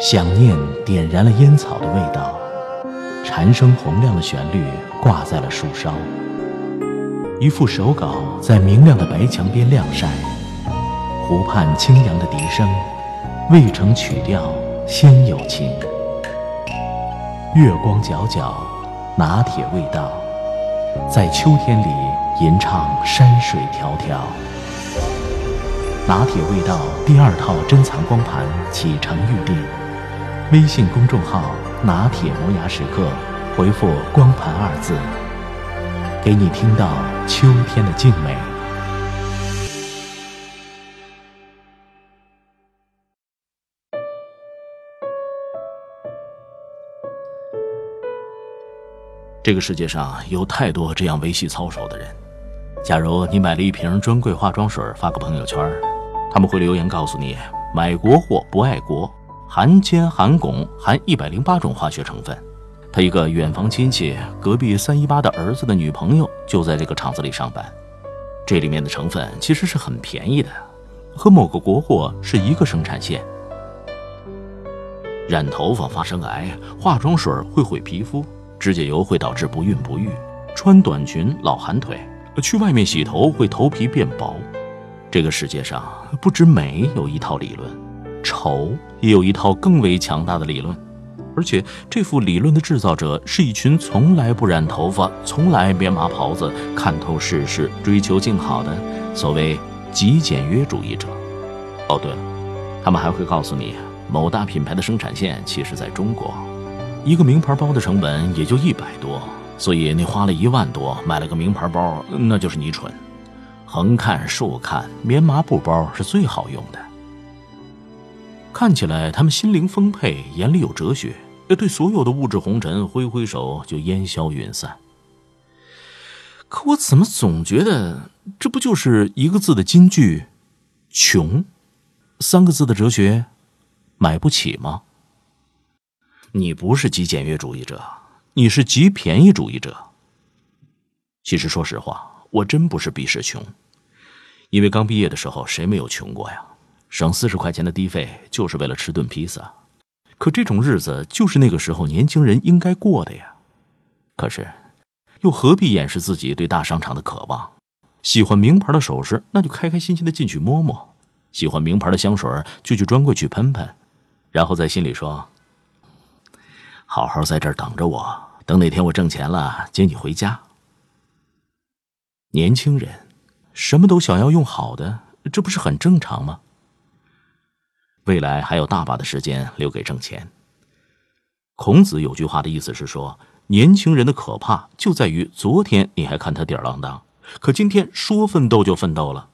想念点燃了烟草的味道，蝉声洪亮的旋律挂在了树梢。一副手稿在明亮的白墙边晾晒，湖畔清扬的笛声，未成曲调先有情。月光皎皎，拿铁味道，在秋天里吟唱山水迢迢。拿铁味道第二套珍藏光盘启程预定，微信公众号“拿铁磨牙时刻”，回复“光盘”二字。给你听到秋天的静美。这个世界上有太多这样维系操守的人。假如你买了一瓶专柜化妆水，发个朋友圈，他们会留言告诉你：买国货不爱国，含铅、含汞、含一百零八种化学成分。他一个远房亲戚隔壁三一八的儿子的女朋友就在这个厂子里上班，这里面的成分其实是很便宜的，和某个国货是一个生产线。染头发发生癌，化妆水会毁皮肤，指甲油会导致不孕不育，穿短裙老寒腿，去外面洗头会头皮变薄。这个世界上不止美有一套理论，丑也有一套更为强大的理论。而且，这副理论的制造者是一群从来不染头发、从来棉麻袍子、看透世事、追求静好的所谓极简约主义者。哦，对了，他们还会告诉你，某大品牌的生产线其实在中国，一个名牌包的成本也就一百多，所以你花了一万多买了个名牌包，那就是你蠢。横看竖看，棉麻布包是最好用的。看起来他们心灵丰沛，眼里有哲学。对所有的物质红尘挥挥手就烟消云散。可我怎么总觉得这不就是一个字的金句“穷”，三个字的哲学“买不起”吗？你不是极简约主义者，你是极便宜主义者。其实说实话，我真不是鄙视穷，因为刚毕业的时候谁没有穷过呀？省四十块钱的低费就是为了吃顿披萨。可这种日子就是那个时候年轻人应该过的呀。可是，又何必掩饰自己对大商场的渴望？喜欢名牌的首饰，那就开开心心的进去摸摸；喜欢名牌的香水，就去专柜去喷喷，然后在心里说：“好好在这儿等着我，等哪天我挣钱了接你回家。”年轻人，什么都想要用好的，这不是很正常吗？未来还有大把的时间留给挣钱。孔子有句话的意思是说，年轻人的可怕就在于昨天你还看他吊儿郎当，可今天说奋斗就奋斗了。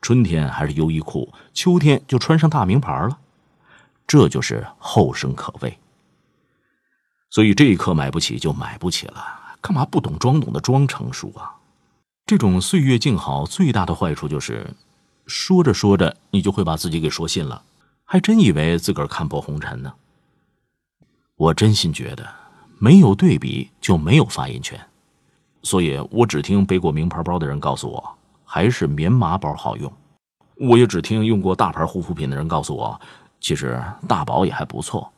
春天还是优衣库，秋天就穿上大名牌了，这就是后生可畏。所以这一刻买不起就买不起了，干嘛不懂装懂的装成熟啊？这种岁月静好最大的坏处就是，说着说着你就会把自己给说信了。还真以为自个儿看破红尘呢。我真心觉得，没有对比就没有发言权，所以我只听背过名牌包的人告诉我，还是棉麻包好用；我也只听用过大牌护肤品的人告诉我，其实大宝也还不错。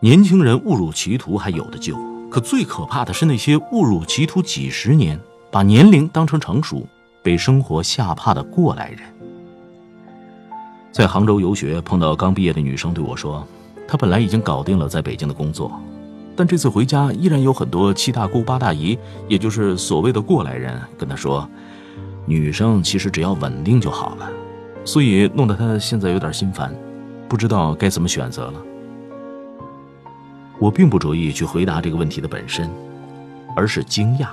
年轻人误入歧途还有的救，可最可怕的是那些误入歧途几十年。把年龄当成成熟，被生活吓怕的过来人。在杭州游学碰到刚毕业的女生对我说：“她本来已经搞定了在北京的工作，但这次回家依然有很多七大姑八大姨，也就是所谓的过来人，跟她说，女生其实只要稳定就好了，所以弄得她现在有点心烦，不知道该怎么选择了。”我并不着意去回答这个问题的本身，而是惊讶。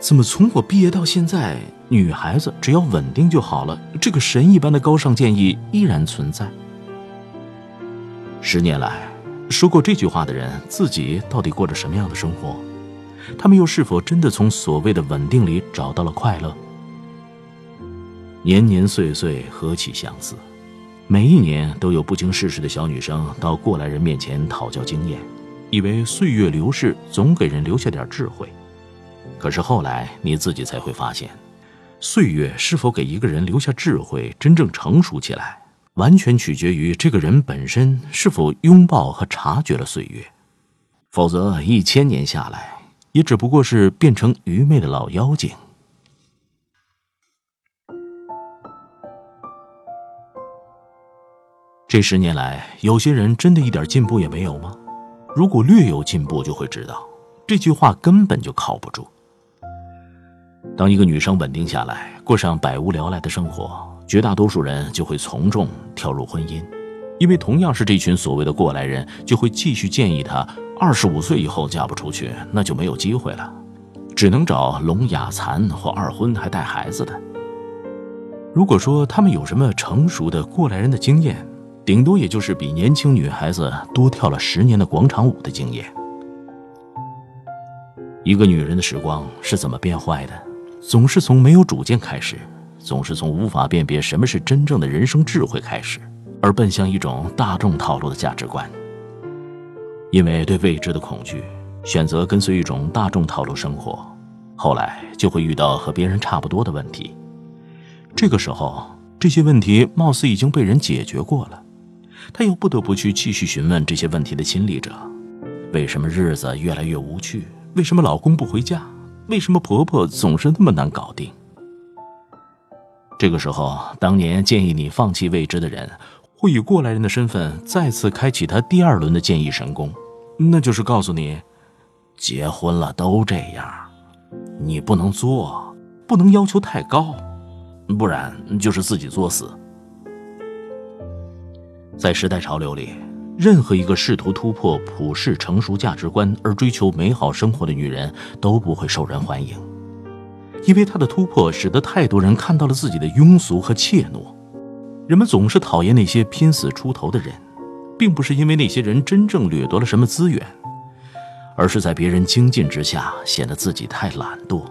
怎么从我毕业到现在，女孩子只要稳定就好了？这个神一般的高尚建议依然存在。十年来，说过这句话的人自己到底过着什么样的生活？他们又是否真的从所谓的稳定里找到了快乐？年年岁岁何其相似，每一年都有不经世事的小女生到过来人面前讨教经验，以为岁月流逝总给人留下点智慧。可是后来你自己才会发现，岁月是否给一个人留下智慧，真正成熟起来，完全取决于这个人本身是否拥抱和察觉了岁月。否则，一千年下来，也只不过是变成愚昧的老妖精。这十年来，有些人真的一点进步也没有吗？如果略有进步，就会知道这句话根本就靠不住。当一个女生稳定下来，过上百无聊赖的生活，绝大多数人就会从众跳入婚姻，因为同样是这群所谓的过来人，就会继续建议她：二十五岁以后嫁不出去，那就没有机会了，只能找聋哑残或二婚还带孩子的。如果说他们有什么成熟的过来人的经验，顶多也就是比年轻女孩子多跳了十年的广场舞的经验。一个女人的时光是怎么变坏的？总是从没有主见开始，总是从无法辨别什么是真正的人生智慧开始，而奔向一种大众套路的价值观。因为对未知的恐惧，选择跟随一种大众套路生活，后来就会遇到和别人差不多的问题。这个时候，这些问题貌似已经被人解决过了，他又不得不去继续询问这些问题的亲历者：为什么日子越来越无趣？为什么老公不回家？为什么婆婆总是那么难搞定？这个时候，当年建议你放弃未知的人，会以过来人的身份再次开启他第二轮的建议神功，那就是告诉你，结婚了都这样，你不能作，不能要求太高，不然就是自己作死。在时代潮流里。任何一个试图突破普世成熟价值观而追求美好生活的女人都不会受人欢迎，因为她的突破使得太多人看到了自己的庸俗和怯懦。人们总是讨厌那些拼死出头的人，并不是因为那些人真正掠夺了什么资源，而是在别人精进之下显得自己太懒惰。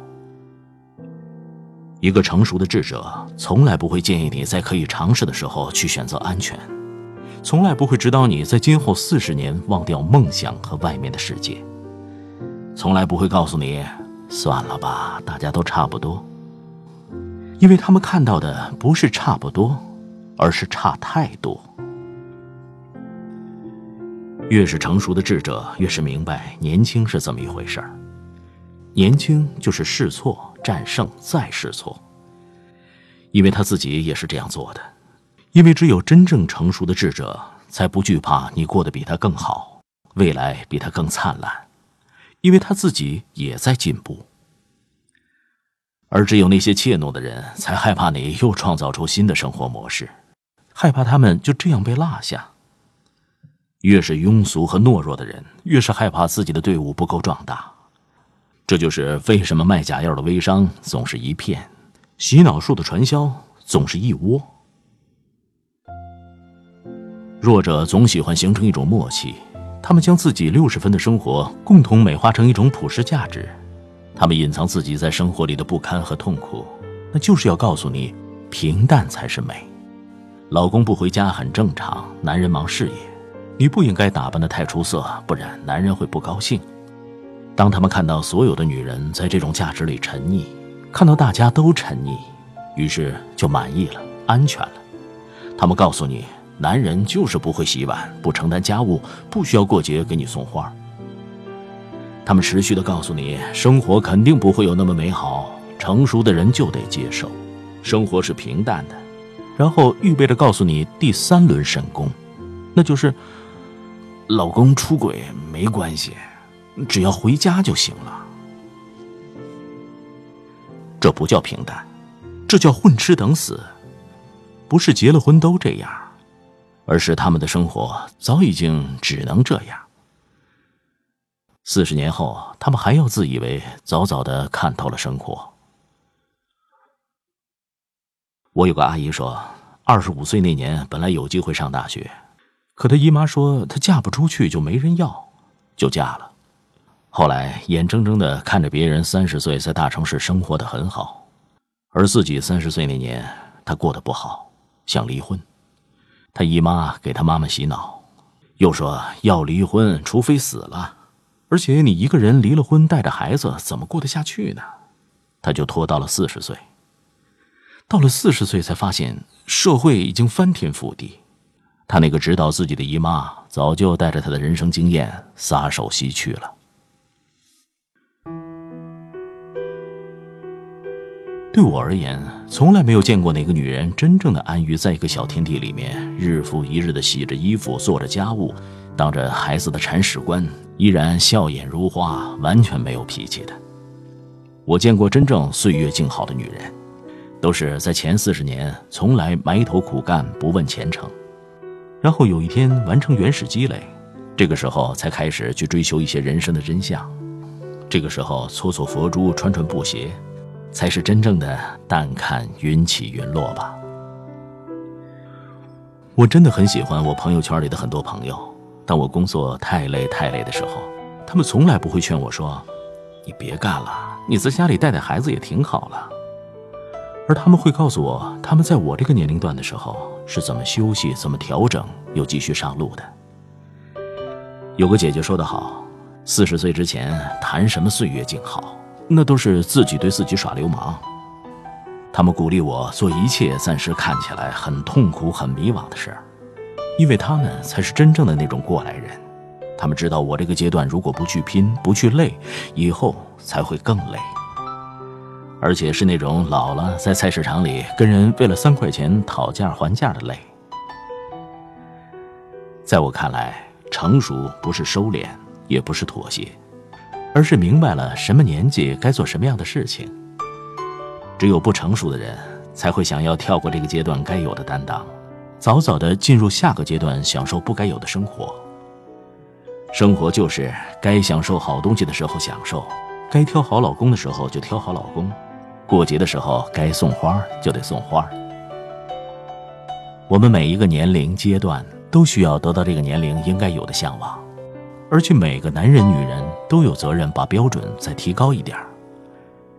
一个成熟的智者从来不会建议你在可以尝试的时候去选择安全。从来不会指导你在今后四十年忘掉梦想和外面的世界。从来不会告诉你，算了吧，大家都差不多。因为他们看到的不是差不多，而是差太多。越是成熟的智者，越是明白年轻是怎么一回事儿。年轻就是试错、战胜再试错。因为他自己也是这样做的。因为只有真正成熟的智者，才不惧怕你过得比他更好，未来比他更灿烂，因为他自己也在进步。而只有那些怯懦的人，才害怕你又创造出新的生活模式，害怕他们就这样被落下。越是庸俗和懦弱的人，越是害怕自己的队伍不够壮大。这就是为什么卖假药的微商总是一片，洗脑术的传销总是一窝。弱者总喜欢形成一种默契，他们将自己六十分的生活共同美化成一种普世价值，他们隐藏自己在生活里的不堪和痛苦，那就是要告诉你，平淡才是美。老公不回家很正常，男人忙事业，你不应该打扮的太出色，不然男人会不高兴。当他们看到所有的女人在这种价值里沉溺，看到大家都沉溺，于是就满意了，安全了。他们告诉你。男人就是不会洗碗，不承担家务，不需要过节给你送花。他们持续的告诉你，生活肯定不会有那么美好，成熟的人就得接受，生活是平淡的。然后预备着告诉你第三轮神功，那就是，老公出轨没关系，只要回家就行了。这不叫平淡，这叫混吃等死。不是结了婚都这样。而是他们的生活早已经只能这样。四十年后，他们还要自以为早早的看透了生活。我有个阿姨说，二十五岁那年本来有机会上大学，可她姨妈说她嫁不出去就没人要，就嫁了。后来眼睁睁的看着别人三十岁在大城市生活的很好，而自己三十岁那年她过得不好，想离婚。他姨妈给他妈妈洗脑，又说要离婚，除非死了，而且你一个人离了婚，带着孩子怎么过得下去呢？他就拖到了四十岁，到了四十岁才发现社会已经翻天覆地。他那个指导自己的姨妈早就带着他的人生经验撒手西去了。对我而言，从来没有见过哪个女人真正的安于在一个小天地里面，日复一日的洗着衣服、做着家务，当着孩子的铲屎官，依然笑眼如花，完全没有脾气的。我见过真正岁月静好的女人，都是在前四十年从来埋头苦干，不问前程。然后有一天完成原始积累，这个时候才开始去追求一些人生的真相。这个时候搓搓佛珠、穿穿布鞋，才是真正的淡看云起云落吧。我真的很喜欢我朋友圈里的很多朋友，当我工作太累太累的时候，他们从来不会劝我说：“你别干了，你在家里带带孩子也挺好了。”而他们会告诉我，他们在我这个年龄段的时候是怎么休息、怎么调整，又继续上路的。有个姐姐说得好：“四十岁之前谈什么岁月静好，那都是自己对自己耍流氓。”他们鼓励我做一切暂时看起来很痛苦、很迷惘的事儿，因为他们才是真正的那种过来人。他们知道我这个阶段如果不去拼、不去累，以后才会更累。而且是那种老了在菜市场里跟人为了三块钱讨价还价的累。在我看来，成熟不是收敛，也不是妥协，而是明白了什么年纪该做什么样的事情。只有不成熟的人，才会想要跳过这个阶段该有的担当，早早的进入下个阶段，享受不该有的生活。生活就是该享受好东西的时候享受，该挑好老公的时候就挑好老公。过节的时候，该送花就得送花。我们每一个年龄阶段都需要得到这个年龄应该有的向往，而且每个男人、女人都有责任把标准再提高一点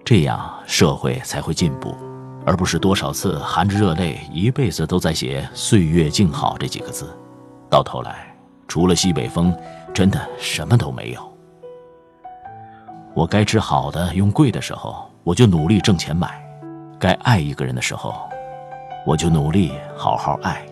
这样社会才会进步，而不是多少次含着热泪，一辈子都在写“岁月静好”这几个字，到头来除了西北风，真的什么都没有。我该吃好的、用贵的时候。我就努力挣钱买，该爱一个人的时候，我就努力好好爱。